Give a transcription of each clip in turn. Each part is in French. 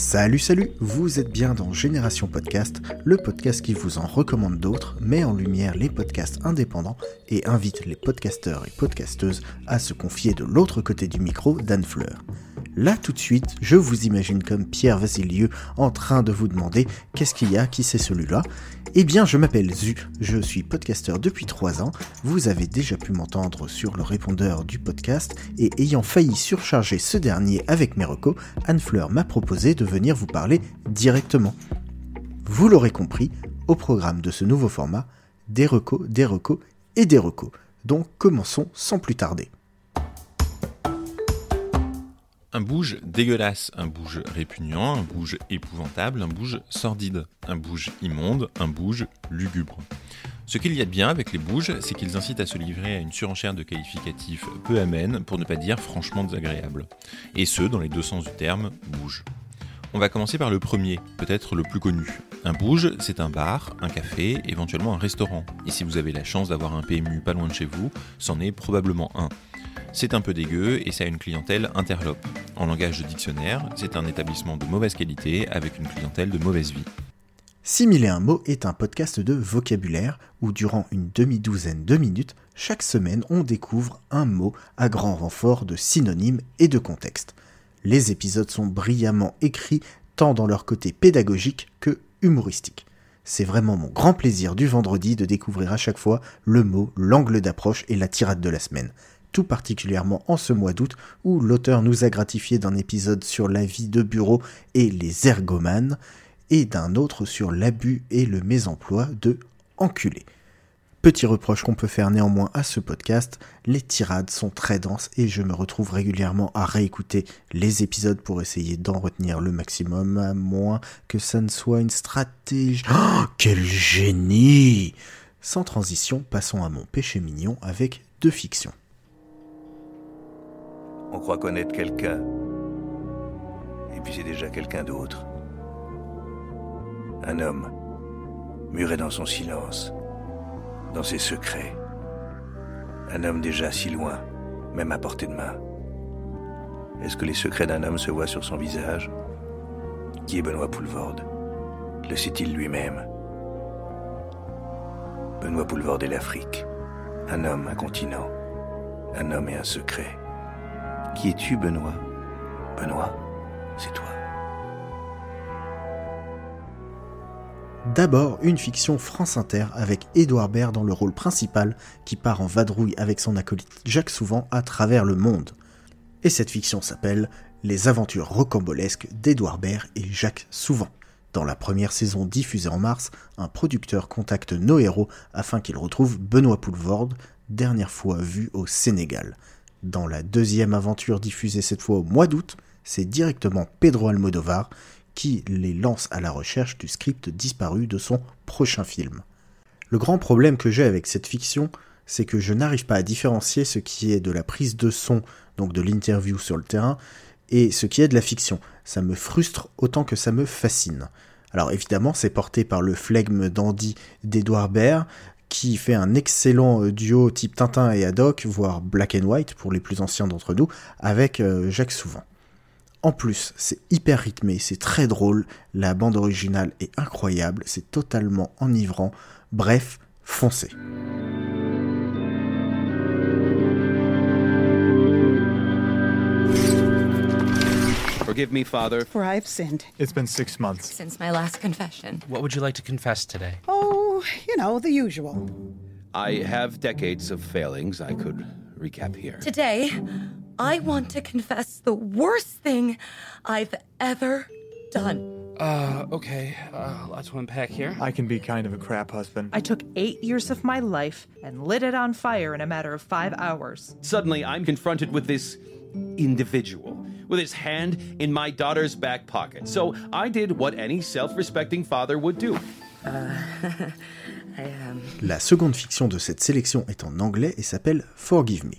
Salut, salut, vous êtes bien dans Génération Podcast, le podcast qui vous en recommande d'autres, met en lumière les podcasts indépendants et invite les podcasteurs et podcasteuses à se confier de l'autre côté du micro d'Anne Fleur. Là tout de suite, je vous imagine comme Pierre Vasilieu en train de vous demander qu'est-ce qu'il y a, qui c'est celui-là Eh bien, je m'appelle Zu, je suis podcasteur depuis 3 ans, vous avez déjà pu m'entendre sur le répondeur du podcast, et ayant failli surcharger ce dernier avec mes recos, Anne Fleur m'a proposé de venir vous parler directement. Vous l'aurez compris, au programme de ce nouveau format, des recos, des recos et des recos. Donc commençons sans plus tarder. Un bouge dégueulasse, un bouge répugnant, un bouge épouvantable, un bouge sordide, un bouge immonde, un bouge lugubre. Ce qu'il y a de bien avec les bouges, c'est qu'ils incitent à se livrer à une surenchère de qualificatifs peu amènes, pour ne pas dire franchement désagréables. Et ce, dans les deux sens du terme, bouge. On va commencer par le premier, peut-être le plus connu. Un bouge, c'est un bar, un café, éventuellement un restaurant. Et si vous avez la chance d'avoir un PMU pas loin de chez vous, c'en est probablement un. C'est un peu dégueu et ça a une clientèle interlope. En langage de dictionnaire, c'est un établissement de mauvaise qualité avec une clientèle de mauvaise vie. 6001 mots est un podcast de vocabulaire où durant une demi-douzaine de minutes, chaque semaine on découvre un mot à grand renfort de synonymes et de contexte. Les épisodes sont brillamment écrits tant dans leur côté pédagogique que humoristique. C'est vraiment mon grand plaisir du vendredi de découvrir à chaque fois le mot, l'angle d'approche et la tirade de la semaine tout particulièrement en ce mois d'août où l'auteur nous a gratifié d'un épisode sur la vie de bureau et les ergomanes et d'un autre sur l'abus et le mésemploi de enculé. Petit reproche qu'on peut faire néanmoins à ce podcast, les tirades sont très denses et je me retrouve régulièrement à réécouter les épisodes pour essayer d'en retenir le maximum, à moins que ça ne soit une stratégie. Oh, quel génie Sans transition, passons à mon péché mignon avec deux fictions. On croit connaître quelqu'un. Et puis c'est déjà quelqu'un d'autre. Un homme, muré dans son silence, dans ses secrets. Un homme déjà si loin, même à portée de main. Est-ce que les secrets d'un homme se voient sur son visage? Qui est Benoît Poulvorde Le sait-il lui-même? Benoît Poulvorde est l'Afrique. Un homme, un continent. Un homme et un secret. Qui es-tu, Benoît? Benoît, c'est toi. D'abord, une fiction France Inter avec Édouard Baird dans le rôle principal qui part en vadrouille avec son acolyte Jacques Souvent à travers le monde. Et cette fiction s'appelle Les aventures rocambolesques d'Édouard Baird et Jacques Souvent. Dans la première saison diffusée en mars, un producteur contacte nos héros afin qu'ils retrouvent Benoît Poulvorde, dernière fois vu au Sénégal. Dans la deuxième aventure diffusée cette fois au mois d'août, c'est directement Pedro Almodovar qui les lance à la recherche du script disparu de son prochain film. Le grand problème que j'ai avec cette fiction, c'est que je n'arrive pas à différencier ce qui est de la prise de son, donc de l'interview sur le terrain, et ce qui est de la fiction. Ça me frustre autant que ça me fascine. Alors évidemment, c'est porté par le flegme dandy d'Edouard Baird, qui fait un excellent euh, duo type Tintin et Haddock, voire Black and White pour les plus anciens d'entre nous, avec euh, Jacques Souvent. En plus, c'est hyper rythmé, c'est très drôle, la bande originale est incroyable, c'est totalement enivrant, bref, foncez. Forgive me, Father. For I have sinned. It's been six months. Since my last confession. What would you like to confess today? Oh, you know, the usual. I have decades of failings I could recap here. Today, I want to confess the worst thing I've ever done. Uh, okay. Uh, lots to unpack here. I can be kind of a crap husband. I took eight years of my life and lit it on fire in a matter of five hours. Suddenly, I'm confronted with this individual with his hand in my daughter's back pocket. So I did what any self respecting father would do. La seconde fiction de cette sélection est en anglais et s'appelle Forgive Me.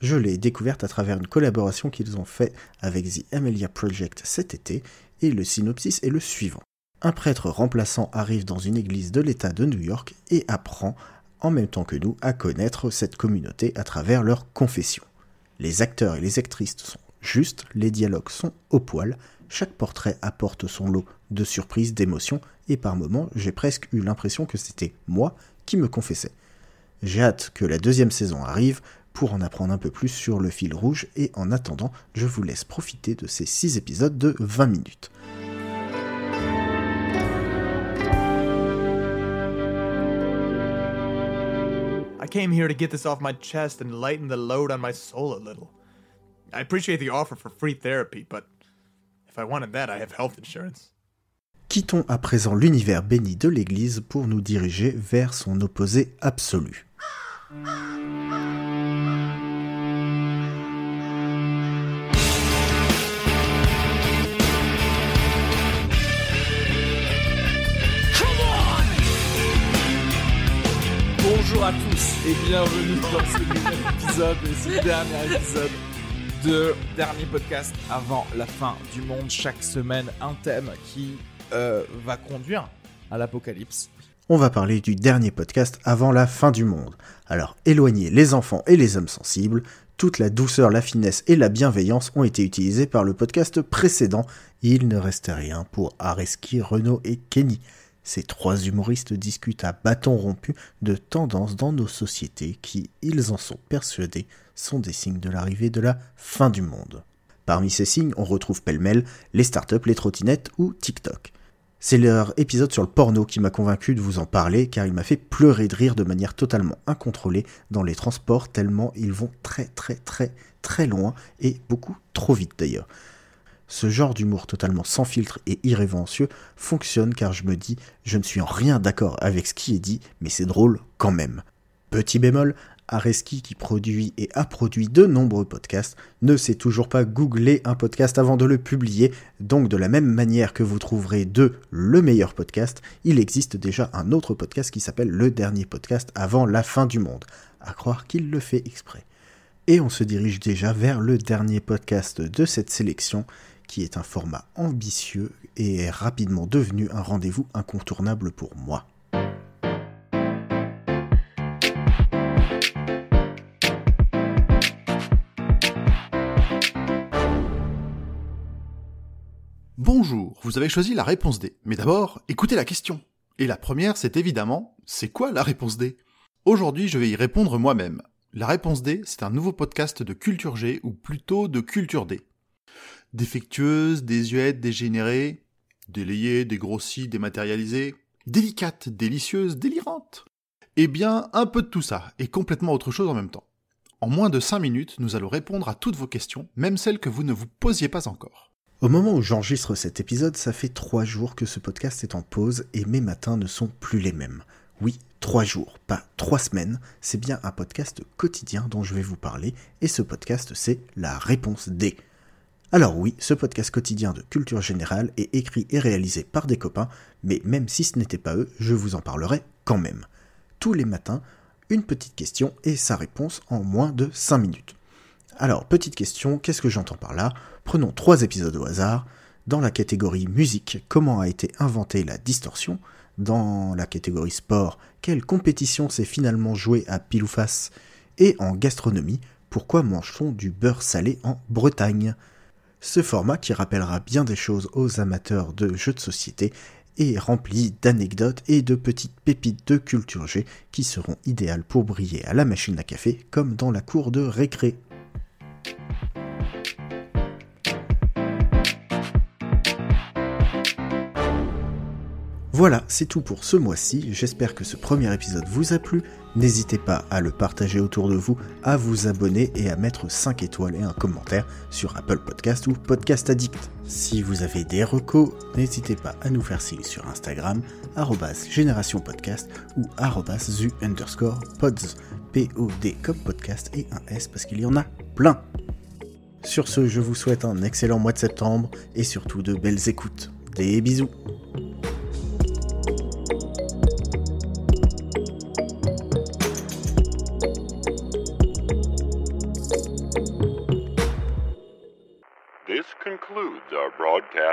Je l'ai découverte à travers une collaboration qu'ils ont fait avec The Amelia Project cet été, et le synopsis est le suivant. Un prêtre remplaçant arrive dans une église de l'État de New York et apprend, en même temps que nous, à connaître cette communauté à travers leur confession. Les acteurs et les actrices sont justes, les dialogues sont au poil, chaque portrait apporte son lot de surprises, d'émotions, et par moments j'ai presque eu l'impression que c'était moi qui me confessais. J'ai hâte que la deuxième saison arrive pour en apprendre un peu plus sur le fil rouge, et en attendant, je vous laisse profiter de ces 6 épisodes de 20 minutes. I came here to get this off my chest and lighten the load on my soul a little. I appreciate the offer for free therapy, but if I wanted that, I have health insurance. Quittons à présent l'univers béni de l'Église pour nous diriger vers son opposé absolu. Bonjour à tous et bienvenue dans ce nouvel épisode et ce dernier épisode de dernier podcast avant la fin du monde. Chaque semaine, un thème qui euh, va conduire à l'apocalypse. On va parler du dernier podcast avant la fin du monde. Alors éloignez les enfants et les hommes sensibles, toute la douceur, la finesse et la bienveillance ont été utilisées par le podcast précédent. Il ne restait rien pour Areski, Renault et Kenny. Ces trois humoristes discutent à bâton rompu de tendances dans nos sociétés qui, ils en sont persuadés, sont des signes de l'arrivée de la fin du monde. Parmi ces signes, on retrouve pêle-mêle les startups, les trottinettes ou TikTok. C'est leur épisode sur le porno qui m'a convaincu de vous en parler car il m'a fait pleurer de rire de manière totalement incontrôlée dans les transports tellement ils vont très très très très loin et beaucoup trop vite d'ailleurs. Ce genre d'humour totalement sans filtre et irrévérencieux fonctionne car je me dis je ne suis en rien d'accord avec ce qui est dit mais c'est drôle quand même. Petit bémol, Areski, qui produit et a produit de nombreux podcasts, ne sait toujours pas googler un podcast avant de le publier, donc de la même manière que vous trouverez de le meilleur podcast, il existe déjà un autre podcast qui s'appelle Le dernier podcast avant la fin du monde, à croire qu'il le fait exprès. Et on se dirige déjà vers le dernier podcast de cette sélection, qui est un format ambitieux et est rapidement devenu un rendez-vous incontournable pour moi. Bonjour, vous avez choisi la réponse D. Mais d'abord, écoutez la question. Et la première, c'est évidemment, c'est quoi la réponse D? Aujourd'hui, je vais y répondre moi-même. La réponse D, c'est un nouveau podcast de Culture G, ou plutôt de Culture D. Défectueuse, désuète, dégénérée, délayée, dégrossie, dématérialisée, délicate, délicieuse, délirante. Eh bien, un peu de tout ça, et complètement autre chose en même temps. En moins de 5 minutes, nous allons répondre à toutes vos questions, même celles que vous ne vous posiez pas encore. Au moment où j'enregistre cet épisode, ça fait trois jours que ce podcast est en pause et mes matins ne sont plus les mêmes. Oui, trois jours, pas trois semaines, c'est bien un podcast quotidien dont je vais vous parler, et ce podcast c'est La Réponse D. Alors oui, ce podcast quotidien de culture générale est écrit et réalisé par des copains, mais même si ce n'était pas eux, je vous en parlerai quand même. Tous les matins, une petite question et sa réponse en moins de 5 minutes. Alors, petite question, qu'est-ce que j'entends par là? Prenons trois épisodes au hasard. Dans la catégorie musique, comment a été inventée la distorsion? Dans la catégorie sport, quelle compétition s'est finalement jouée à pile ou face? Et en gastronomie, pourquoi mange-t-on du beurre salé en Bretagne? Ce format, qui rappellera bien des choses aux amateurs de jeux de société, est rempli d'anecdotes et de petites pépites de culture G qui seront idéales pour briller à la machine à café comme dans la cour de récré. Voilà, c'est tout pour ce mois-ci. J'espère que ce premier épisode vous a plu. N'hésitez pas à le partager autour de vous, à vous abonner et à mettre 5 étoiles et un commentaire sur Apple Podcast ou Podcast Addict. Si vous avez des recos, n'hésitez pas à nous faire signe sur Instagram, génération podcast ou zu underscore pods, P-O-D comme podcast et un S parce qu'il y en a plein. Sur ce, je vous souhaite un excellent mois de septembre et surtout de belles écoutes. Des bisous